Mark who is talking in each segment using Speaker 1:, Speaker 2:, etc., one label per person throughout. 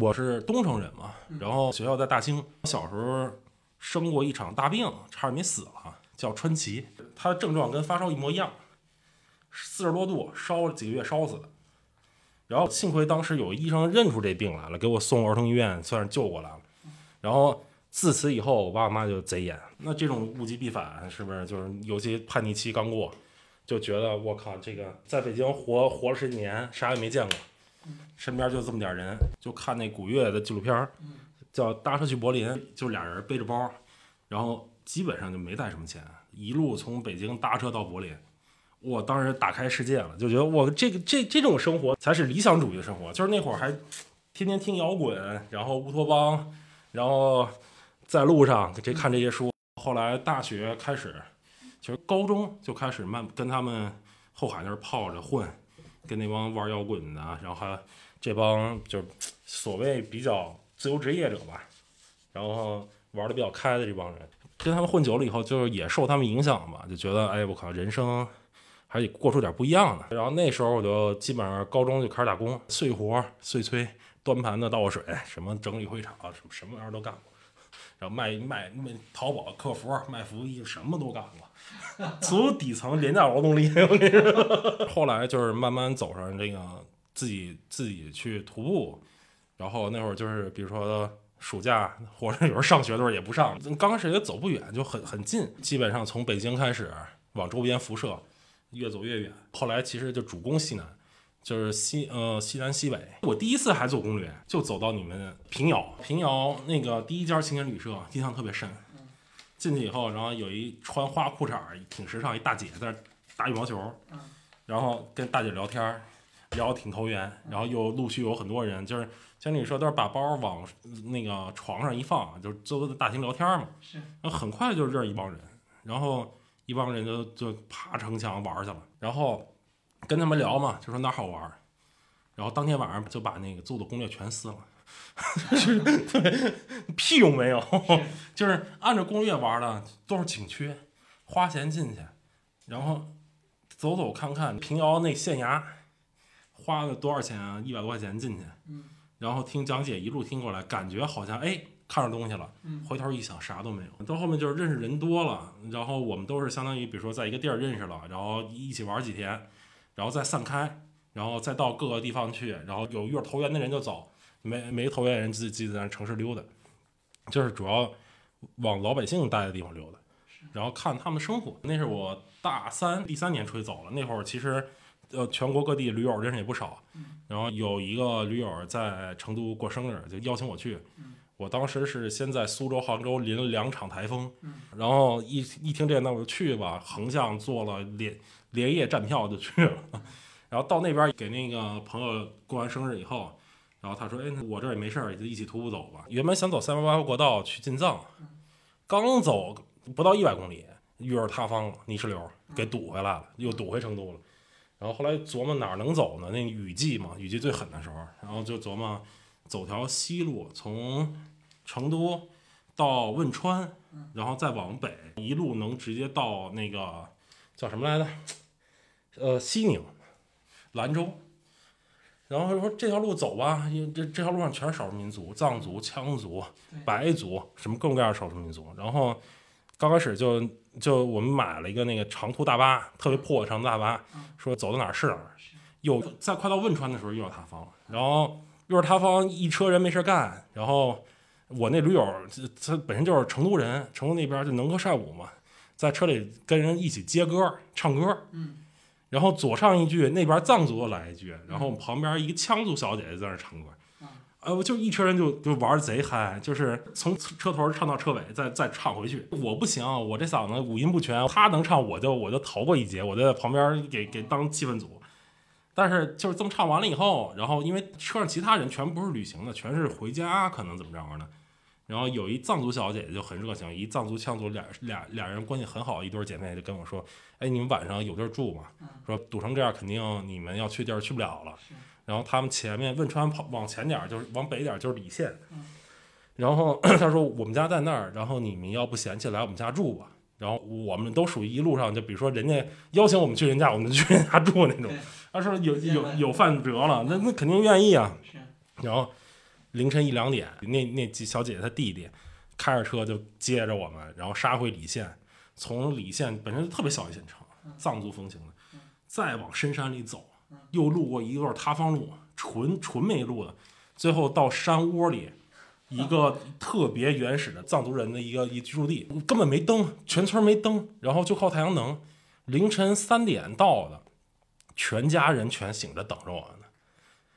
Speaker 1: 我是东城人嘛，然后学校在大兴，小时候生过一场大病，差点没死了，叫川崎。他的症状跟发烧一模一样，四十多度，烧了几个月烧死的。然后幸亏当时有医生认出这病来了，给我送儿童医院，算是救过来了。然后自此以后，我爸我妈就贼严。那这种物极必反，是不是就是尤其叛逆期刚过，就觉得我靠，这个在北京活活了十几年，啥也没见过，身边就这么点人，就看那古月的纪录片，叫《搭车去柏林》，就俩人背着包，然后基本上就没带什么钱，一路从北京搭车到柏林。我当时打开世界了，就觉得我这个这这种生活才是理想主义的生活。就是那会儿还天天听摇滚，然后乌托邦，然后在路上这看这些书。后来大学开始，其实高中就开始慢跟他们后海那儿泡着混，跟那帮玩摇滚的，然后还这帮就是所谓比较自由职业者吧，然后玩的比较开的这帮人，跟他们混久了以后，就是也受他们影响吧，就觉得哎我靠，人生还得过出点不一样的。然后那时候我就基本上高中就开始打工，碎活、碎催、端盘子、倒水，什么整理会场，什么什么玩意儿都干过。然后卖卖卖淘宝客服、卖服务衣，什么都干过，所有底层廉价劳动力。我跟你说，后来就是慢慢走上这个自己自己去徒步，然后那会儿就是比如说暑假或者有时候上学的时候也不上，刚开始也走不远，就很很近，基本上从北京开始往周边辐射，越走越远。后来其实就主攻西南。就是西呃西南西北，我第一次还做攻略，就走到你们平遥，平遥那个第一家青年旅社，印象特别深。进去以后，然后有一穿花裤衩挺时尚一大姐在那打羽毛球，然后跟大姐聊天，聊得挺投缘，然后又陆续有很多人，就是青年旅社都是把包往那个床上一放，就坐在大厅聊天嘛。
Speaker 2: 是。
Speaker 1: 然后很快就认识一帮人，然后一帮人就就爬城墙玩去了，然后。跟他们聊嘛，就说哪好玩儿，然后当天晚上就把那个做的攻略全撕了，对 屁用没有，就是按照攻略玩的，都是景区，花钱进去，然后走走看看平遥那县衙，花了多少钱啊？一百多块钱进去，然后听讲解一路听过来，感觉好像哎看着东西了，回头一想啥都没有。到后面就是认识人多了，然后我们都是相当于比如说在一个地儿认识了，然后一起玩几天。然后再散开，然后再到各个地方去，然后有遇到投缘的人就走，没没投缘的人自己在城市溜达，就是主要往老百姓待的地方溜达，然后看他们生活。那是我大三第三年出去走了，那会儿其实呃全国各地驴友认识也不少，然后有一个驴友在成都过生日，就邀请我去。我当时是先在苏州、杭州淋了两场台风，然后一一听这那我就去吧，横向做了连。连夜站票就去了，然后到那边给那个朋友过完生日以后，然后他说：“哎，我这也没事儿，就一起徒步走吧。”原本想走三八八国道去进藏，刚走不到一百公里，遇着塌方了，泥石流给堵回来了，又堵回成都了。然后后来琢磨哪儿能走呢？那雨季嘛，雨季最狠的时候，然后就琢磨走条西路，从成都到汶川，然后再往北，一路能直接到那个叫什么来着？呃，西宁、兰州，然后说这条路走吧，因为这这条路上全是少数民族，藏族、羌族、白族，什么各种各样的少数民族。然后刚开始就就我们买了一个那个长途大巴，特别破的长途大巴，说走到哪儿是哪儿。又在快到汶川的时候又要塌方了，然后又是塌方，一车人没事干。然后我那驴友他本身就是成都人，成都那边就能歌善舞嘛，在车里跟人一起接歌唱歌。
Speaker 2: 嗯。
Speaker 1: 然后左唱一句，那边藏族来一句，然后旁边一个羌族小姐姐在那唱歌，呃，我就一车人就就玩贼嗨，就是从车头唱到车尾，再再唱回去。我不行，我这嗓子五音不全，他能唱我就我就逃过一劫，我就在旁边给给当气氛组。但是就是这么唱完了以后，然后因为车上其他人全不是旅行的，全是回家可能怎么着的。然后有一藏族小姐姐就很热情，一藏族羌族俩俩俩人关系很好，一对姐妹就跟我说：“哎，你们晚上有地儿住吗？说堵成这样，肯定你们要去地儿去不了了。”然后他们前面汶川跑往前点儿，就是往北点儿就是理县。然后 他说：“我们家在那儿，然后你们要不嫌弃来我们家住吧？”然后我们都属于一路上，就比如说人家邀请我们去人家，我们就去人家住那种。他说有有有饭辙了，那那肯定愿意啊。然后。凌晨一两点，那那几小姐姐她弟弟开着车就接着我们，然后杀回礼县，从礼县本身就特别小一县城，藏族风情的，再往深山里走，又路过一段塌方路，纯纯没路的，最后到山窝里。一个 特别原始的藏族人的一个一居住地，根本没灯，全村没灯，然后就靠太阳能。凌晨三点到的，全家人全醒着等着我们呢。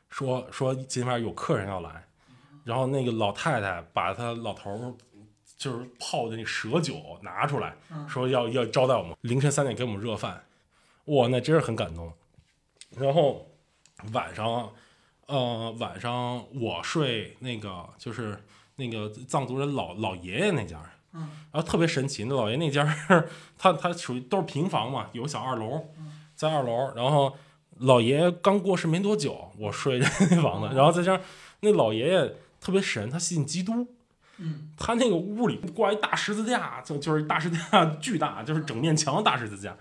Speaker 1: 说说今晚有客人要来，然后那个老太太把她老头儿就是泡的那蛇酒拿出来，说要要招待我们。凌晨三点给我们热饭，哇，那真是很感动。然后晚上。呃，晚上我睡那个就是那个藏族人老老爷爷那家，
Speaker 2: 嗯，
Speaker 1: 然后特别神奇，那老爷那家 他他属于都是平房嘛，有小二楼，在二楼，然后老爷爷刚过世没多久，我睡那房子，然后再加上那老爷爷特别神，他信基督，
Speaker 2: 嗯，
Speaker 1: 他那个屋里挂一大十字架，就就是大十字架巨大，就是整面墙大十字架。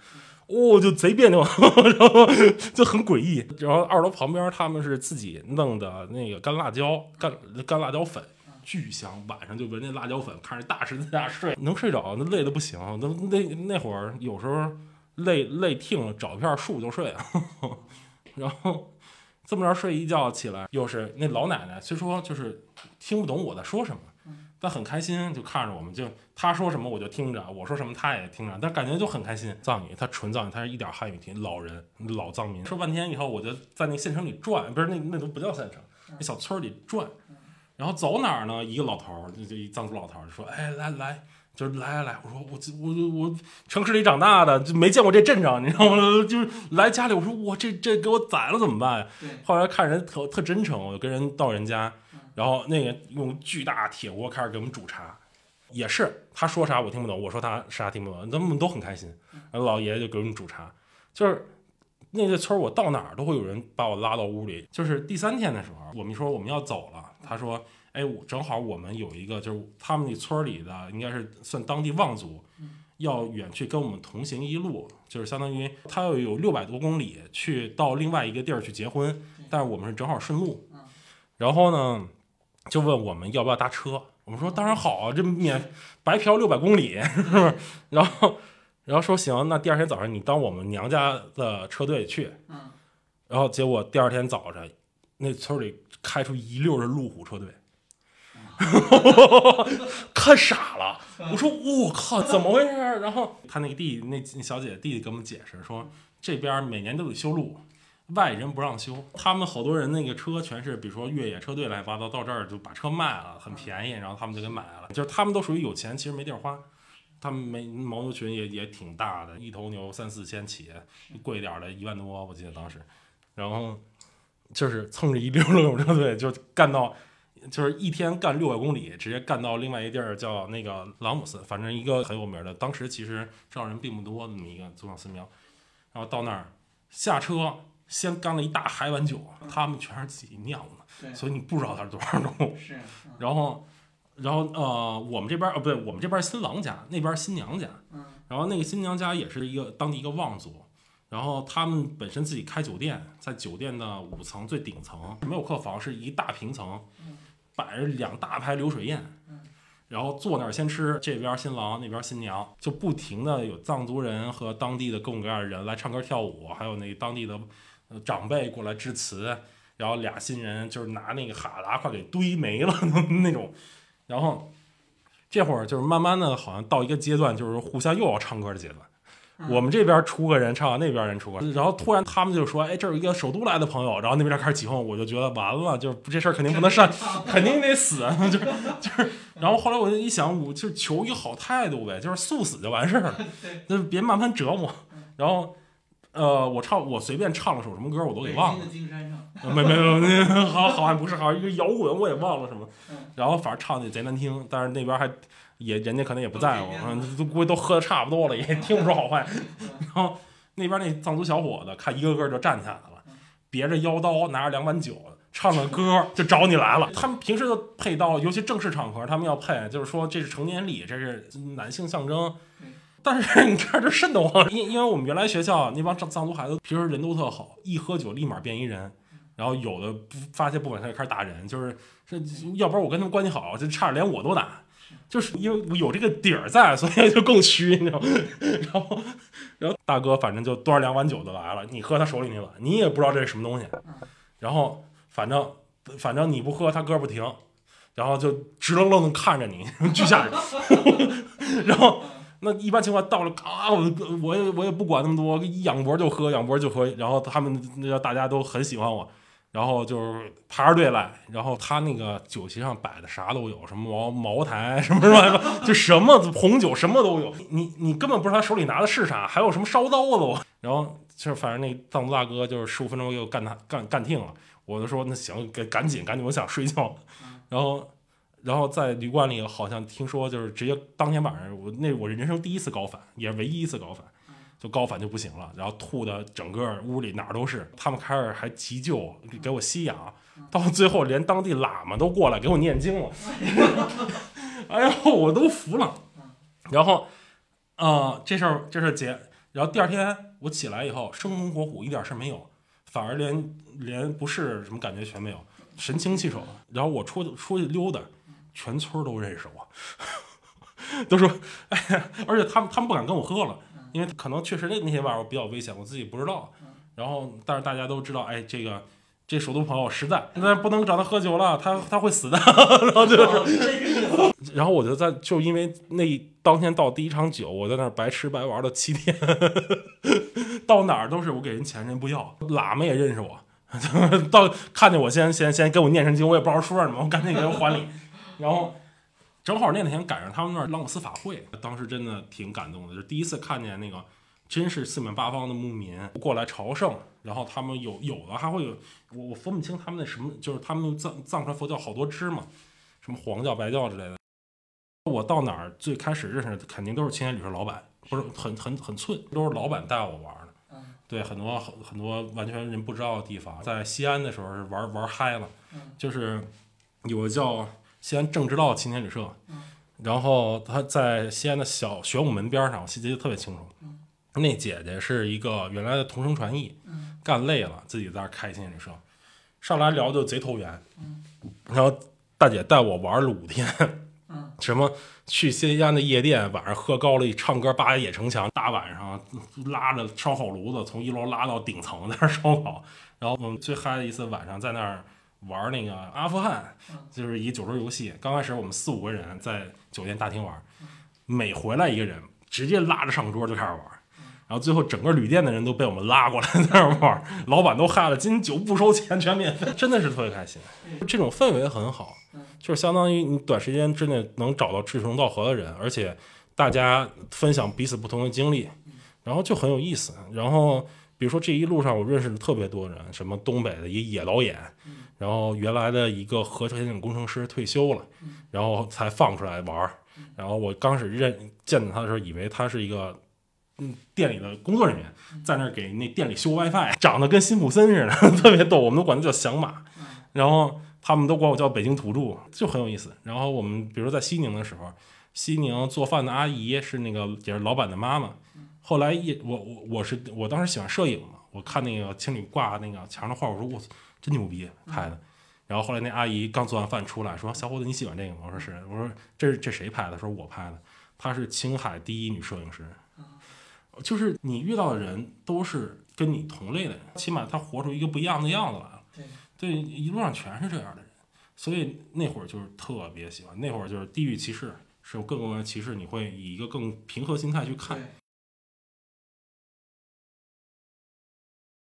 Speaker 1: 哦，就贼别扭，然后就很诡异。然后二楼旁边他们是自己弄的那个干辣椒，干干辣椒粉，巨香。晚上就闻那辣椒粉，看着大十字架睡，能睡着，那累的不行。那那那会儿有时候累累挺了，找片树就睡。然后这么着睡一觉起来，又是那老奶奶，虽说就是听不懂我在说什么。但很开心，就看着我们，就她说什么我就听着，我说什么她也听着，但感觉就很开心。藏语，她纯藏语，她是一点汉语听。老人，老藏民，说半天以后，我就在那县城里转，不是那那都不叫县城，那小村里转。然后走哪儿呢？一个老头儿，就就一藏族老头儿就说：“哎，来来，就是来来来。”我说：“我我我城市里长大的，就没见过这阵仗，你知道吗？就是来家里，我说我这这给我宰了怎么办呀？”后来看人特特真诚，我就跟人到人家。然后那个用巨大铁锅开始给我们煮茶，也是他说啥我听不懂，我说他啥听不懂，他们都很开心。然后老爷爷就给我们煮茶，就是那个村我到哪儿都会有人把我拉到屋里。就是第三天的时候，我们说我们要走了，他说：“哎，我正好我们有一个就是他们那村里的应该是算当地望族，要远去跟我们同行一路，就是相当于他要有六百多公里去到另外一个地儿去结婚，但是我们是正好顺路。然后呢？”就问我们要不要搭车，我们说当然好啊，这免白嫖六百公里，是不是？然后，然后说行，那第二天早上你当我们娘家的车队去。
Speaker 2: 嗯。
Speaker 1: 然后结果第二天早上，那村里开出一溜的路虎车队，看傻了。我说我靠，怎么回事？然后他那个弟那那小姐姐弟弟给我们解释说，这边每年都得修路。外人不让修，他们好多人那个车全是，比如说越野车队乱七八糟，到这儿就把车卖了，很便宜，然后他们就给买了。就是他们都属于有钱，其实没地儿花。他们没牦牛群也也挺大的，一头牛三四千起，贵点的一万多，我记得当时。然后就是蹭着一溜路勇车队，就干到，就是一天干六百公里，直接干到另外一地儿叫那个朗姆寺，反正一个很有名的，当时其实这人并不多那么一个宗教寺庙。然后到那儿下车。先干了一大海碗酒，他们全是自己酿的，所以你不知道它是多少度。
Speaker 2: 是，
Speaker 1: 然后，然后呃，我们这边呃不对，我们这边新郎家，那边新娘家。
Speaker 2: 嗯。
Speaker 1: 然后那个新娘家也是一个当地一个望族，然后他们本身自己开酒店，在酒店的五层最顶层没有客房，是一大平层，摆着两大排流水宴。然后坐那儿先吃，这边新郎那边新娘，就不停的有藏族人和当地的各种各样的人来唱歌跳舞，还有那当地的。长辈过来致辞，然后俩新人就是拿那个哈达快给堆没了 那种，然后这会儿就是慢慢的，好像到一个阶段，就是互相又要唱歌的阶段。我们这边出个人唱，那边人出个，然后突然他们就说：“哎，这有一个首都来的朋友。”然后那边开始起哄，我就觉得完了，就是这事儿肯定不能 善，肯定得死，就就是。然后后来我就一想，我就求一个好态度呗，就是速死就完事儿了，就别慢慢折磨。然后。呃，我唱我随便唱了首什么歌，我都给忘了。没没没，好好像不是，好像一个摇滚，我也忘了什么。然后反正唱的贼难听，但是那边还也人家可能也不在乎，嗯，都估计都喝的差不多了，也听不出好坏。然后那边那藏族小伙子看一个个就站起来了，别着腰刀，拿着两碗酒，唱个 歌就找你来了。他们平时的配刀，尤其正式场合，他们要配，就是说这是成年礼，这是男性象征。但是你看这瘆得慌，因因为我们原来学校那帮藏藏族孩子平时人都特好，一喝酒立马变一人，然后有的不发泄不满，他就开始打人，就是这要不然我跟他们关系好，就差点连我都打。就是因为我有这个底儿在，所以就更虚，你知道吗？然后，然后大哥反正就端着两碗酒就来了，你喝他手里那碗，你也不知道这是什么东西。然后反正反正你不喝，他歌不停，然后就直愣愣的看着你，巨吓人。然后 那一般情况到了啊，我我也我也不管那么多，一仰脖就喝，仰脖就喝。然后他们那大家都很喜欢我。然后就是排着队来，然后他那个酒席上摆的啥都有，什么茅茅台，什么什么，就什么 红酒什么都有。你你根本不知道他手里拿的是啥，还有什么烧刀子。然后就是反正那藏族大哥就是十五分钟给我干他干干听了，我就说那行，赶赶紧赶紧，我想睡觉。然后然后在旅馆里好像听说就是直接当天晚上我那我人生第一次高反，也是唯一一次高反。就高反就不行了，然后吐的整个屋里哪儿都是。他们开始还急救，给我吸氧，到最后连当地喇嘛都过来给我念经了。哎呀，我都服了。然后，呃，这事儿这事儿结。然后第二天我起来以后，生龙活虎，一点事儿没有，反而连连不适什么感觉全没有，神清气爽。然后我出出去溜达，全村都认识我，都说，哎呀，而且他们他们不敢跟我喝了。因为可能确实那那些玩意儿比较危险，我自己不知道。然后，但是大家都知道，哎，这个这首都朋友实在，那不能找他喝酒了，他他会死的。然后就是，然后我就在就因为那当天倒第一场酒，我在那儿白吃白玩了七天，到哪儿都是我给人钱人不要，喇嘛也认识我，到看见我先先先给我念声经，我也不知道说什么，我赶紧给人还礼，然后。正好那天赶上他们那儿朗斯法会，当时真的挺感动的，就第一次看见那个真是四面八方的牧民过来朝圣，然后他们有有的还会有我我分不清他们那什么，就是他们藏藏传佛教好多支嘛，什么黄教白教之类的。我到哪儿最开始认识的肯定都是青年旅社老板，不是很很很寸，都是老板带我玩的。对，很多很很多完全人不知道的地方，在西安的时候是玩玩嗨了，就是有个叫。西安正直道青年旅社，然后他在西安的小玄武门边上，我记得特别清楚。那姐姐是一个原来的同声传译，干累了自己在那开青年旅社，上来聊就贼投缘。然后大姐带我玩了五天，什么去西安的夜店，晚上喝高了，唱歌扒野城墙，大晚上拉着烧烤炉子从一楼拉到顶层在那烧烤。然后我们最嗨的一次晚上在那儿。玩那个阿富汗，就是一酒桌游戏。刚开始我们四五个人在酒店大厅玩，每回来一个人，直接拉着上桌就开始玩。然后最后整个旅店的人都被我们拉过来在那玩，老板都嗨了，今天酒不收钱，全免费，真的是特别开心。这种氛围很好，就是相当于你短时间之内能找到志同道合的人，而且大家分享彼此不同的经历，然后就很有意思。然后比如说这一路上我认识了特别多人，什么东北的一野导演。然后原来的一个核潜艇工程师退休了，然后才放出来玩儿。然后我刚始认见到他的时候，以为他是一个嗯店里的工作人员，在那儿给那店里修 WiFi，长得跟辛普森似的，特别逗。我们都管他叫响马。然后他们都管我叫北京土著，就很有意思。然后我们比如在西宁的时候，西宁做饭的阿姨是那个也是老板的妈妈。后来一我我我是我当时喜欢摄影嘛，我看那个青旅挂那个墙上画，我说我。真牛逼拍的，然后后来那阿姨刚做完饭出来说：“小伙子你喜欢这个吗？”我说是，我说这是这谁拍的？说我拍的，她是青海第一女摄影师。就是你遇到的人都是跟你同类的人，起码他活出一个不一样的样子来了。对，对，一路上全是这样的人，所以那会儿就是特别喜欢。那会儿就是地域歧视是有各种各样的歧视，你会以一个更平和心态去看。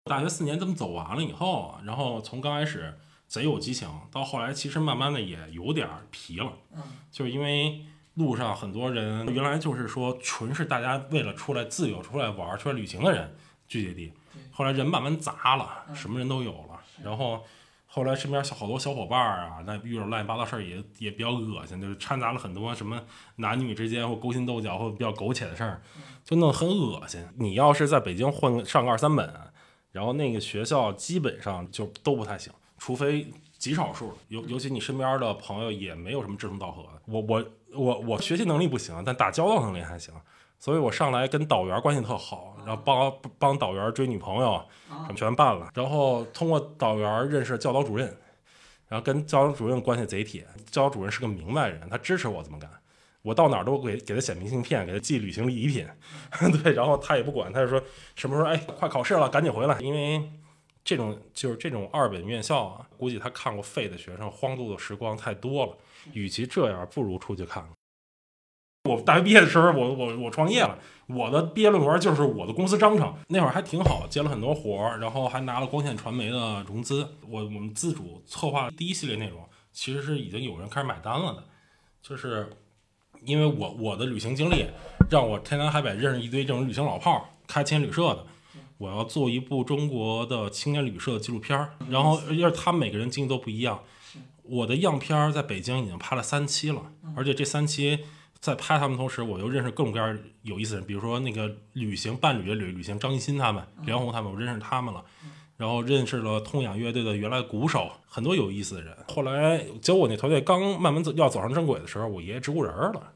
Speaker 1: 大学四年这么走完了以后，然后从刚开始贼有激情，到后来其实慢慢的也有点疲了。嗯，就是因为路上很多人原来就是说纯是大家为了出来自由、出来玩、出来旅行的人聚集地，后来人慢慢杂了，什么人都有了。然后后来身边好多小伙伴啊，那遇到乱七八糟事儿也也比较恶心，就是掺杂了很多什么男女之间或勾心斗角或比较苟且的事儿，就弄得很恶心。你要是在北京混上个二三本。然后那个学校基本上就都不太行，除非极少数，尤尤其你身边的朋友也没有什么志同道合的。我我我我学习能力不行，但打交道能力还行，所以我上来跟导员关系特好，然后帮帮导员追女朋友，什么全办了。然后通过导员认识教导主任，然后跟教导主任关系贼铁。教导主任是个明白人，他支持我这么干。我到哪儿都给给他写明信片，给他寄旅行礼品，对，然后他也不管，他就说什么时候哎快考试了，赶紧回来。因为这种就是这种二本院校啊，估计他看过废的学生荒度的时光太多了，与其这样，不如出去看看。我大学毕业的时候，我我我创业了，我的毕业论文就是我的公司章程。那会儿还挺好，接了很多活儿，然后还拿了光线传媒的融资。我我们自主策划第一系列内容，其实是已经有人开始买单了的。就是因为我我的旅行经历，让我天南海北认识一堆这种旅行老炮儿，开青年旅社的。我要做一部中国的青年旅社纪录片儿，然后因为他们每个人经历都不一样。我的样片儿在北京已经拍了三期了，而且这三期。在拍他们同时，我又认识各种各样有意思的人，比如说那个旅行伴侣的旅旅行张艺兴他们、梁红他们，我认识他们了，然后认识了痛痒乐队的原来鼓手，很多有意思的人。后来结果我那团队刚慢慢走要走上正轨的时候，我爷爷植物人了，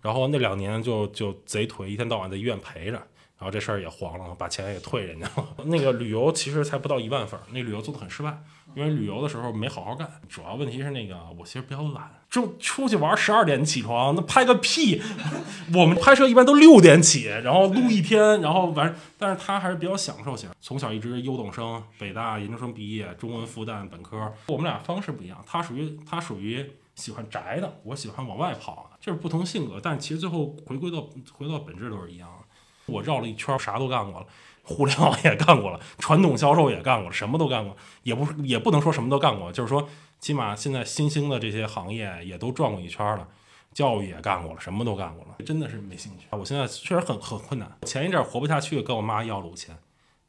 Speaker 1: 然后那两年就就贼颓，一天到晚在医院陪着，然后这事儿也黄了，把钱也退人家了。那个旅游其实才不到一万份，那旅游做的很失败。因为旅游的时候没好好干，主要问题是那个我其实比较懒，就出去玩十二点起床，那拍个屁！我们拍摄一般都六点起，然后录一天，然后完，但是他还是比较享受型，从小一直优等生，北大研究生毕业，中文复旦本科，我们俩方式不一样，他属于他属于喜欢宅的，我喜欢往外跑，就是不同性格，但其实最后回归到回到本质都是一样的。我绕了一圈，啥都干过了。互联网也干过了，传统销售也干过了，什么都干过，也不也不能说什么都干过，就是说起码现在新兴的这些行业也都转过一圈了，教育也干过了，什么都干过了，真的是没兴趣。我现在确实很很困难，前一阵活不下去，跟我妈要了五千，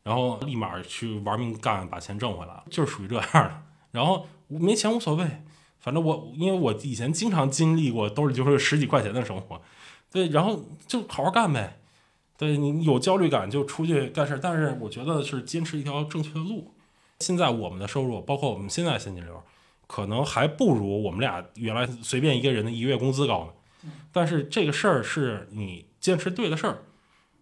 Speaker 1: 然后立马去玩命干，把钱挣回来了，就是属于这样的。然后没钱无所谓，反正我因为我以前经常经历过都是就是十几块钱的生活，对，然后就好好干呗。对你有焦虑感就出去干事，但是我觉得是坚持一条正确的路。现在我们的收入，包括我们现在现金流，可能还不如我们俩原来随便一个人的一月工资高呢。但是这个事儿是你坚持对的事儿。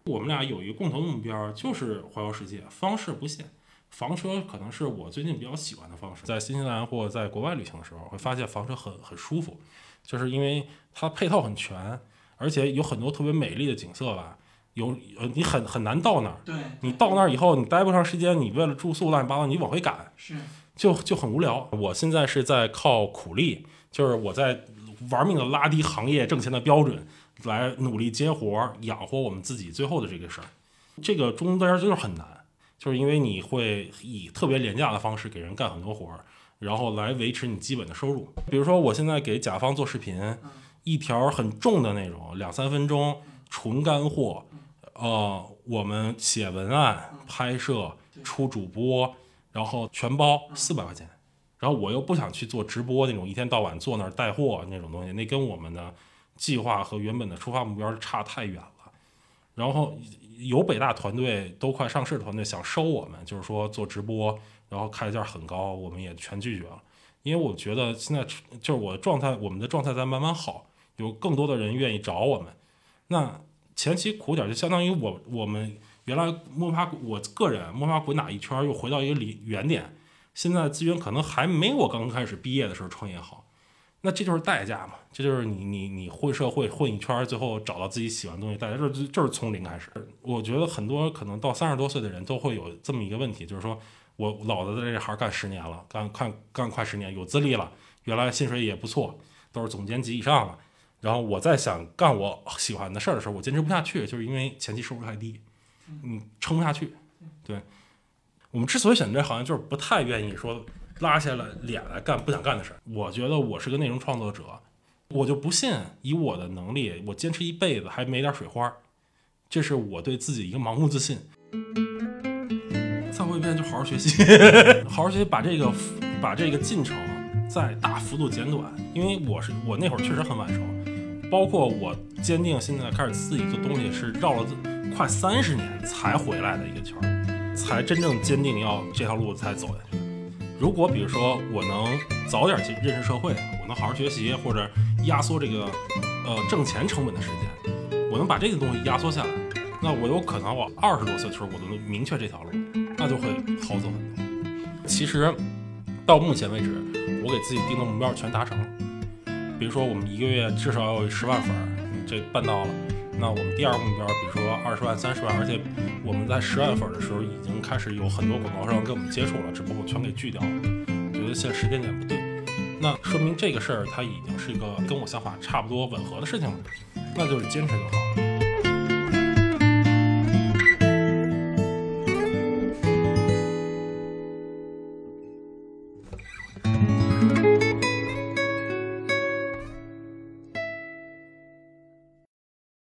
Speaker 1: 我们俩有一个共同目标，就是环游世界，方式不限。房车可能是我最近比较喜欢的方式。在新西兰或在国外旅行的时候，会发现房车很很舒服，就是因为它配套很全，而且有很多特别美丽的景色吧。有呃，你很很难到那儿。
Speaker 2: 对，
Speaker 1: 你到那儿以后，你待不长时间，你为了住宿乱七八糟，你往回赶，
Speaker 2: 是，
Speaker 1: 就就很无聊。我现在是在靠苦力，就是我在玩命的拉低行业挣钱的标准，来努力接活养活我们自己最后的这个事儿。这个中间就是很难，就是因为你会以特别廉价的方式给人干很多活儿，然后来维持你基本的收入。比如说，我现在给甲方做视频，一条很重的内容，两三分钟，纯干货。呃，我们写文案、拍摄、出主播，然后全包四百块钱。然后我又不想去做直播那种一天到晚坐那儿带货那种东西，那跟我们的计划和原本的出发目标差太远了。然后有北大团队都快上市团队想收我们，就是说做直播，然后开价很高，我们也全拒绝了。因为我觉得现在就是我的状态，我们的状态在慢慢好，有更多的人愿意找我们。那。前期苦点，就相当于我我们原来摸爬我个人摸爬滚打一圈，又回到一个离原点。现在资源可能还没我刚开始毕业的时候创业好，那这就是代价嘛？这就是你你你混社会混一圈，最后找到自己喜欢的东西，大家就是就是从零开始。我觉得很多可能到三十多岁的人都会有这么一个问题，就是说我老子在这行干十年了，干干干快十年，有资历了，原来薪水也不错，都是总监级以上了。然后我在想干我喜欢的事儿的时候，我坚持不下去，就是因为前期收入太低，嗯，撑不下去。对，我们之所以选这行业，就是不太愿意说拉下了脸来干不想干的事儿。我觉得我是个内容创作者，我就不信以我的能力，我坚持一辈子还没点水花。这是我对自己一个盲目自信。再过一遍就好好学习，好好学习，把这个把这个进程再大幅度减短，因为我是我那会儿确实很晚熟。包括我坚定现在开始自己做东西，是绕了快三十年才回来的一个圈儿，才真正坚定要这条路才走下去。如果比如说我能早点去认识社会，我能好好学习，或者压缩这个呃挣钱成本的时间，我能把这个东西压缩下来，那我有可能我二十多岁的时候我都能明确这条路，那就会好走很多。其实到目前为止，我给自己定的目标全达成了。比如说我们一个月至少要有十万粉，你这办到了。那我们第二个目标，比如说二十万、三十万，而且我们在十万粉的时候已经开始有很多广告商跟我们接触了，只不过全给拒掉了。我觉得现在时间点不对，那说明这个事儿它已经是一个跟我想法差不多吻合的事情了，那就是坚持就好了。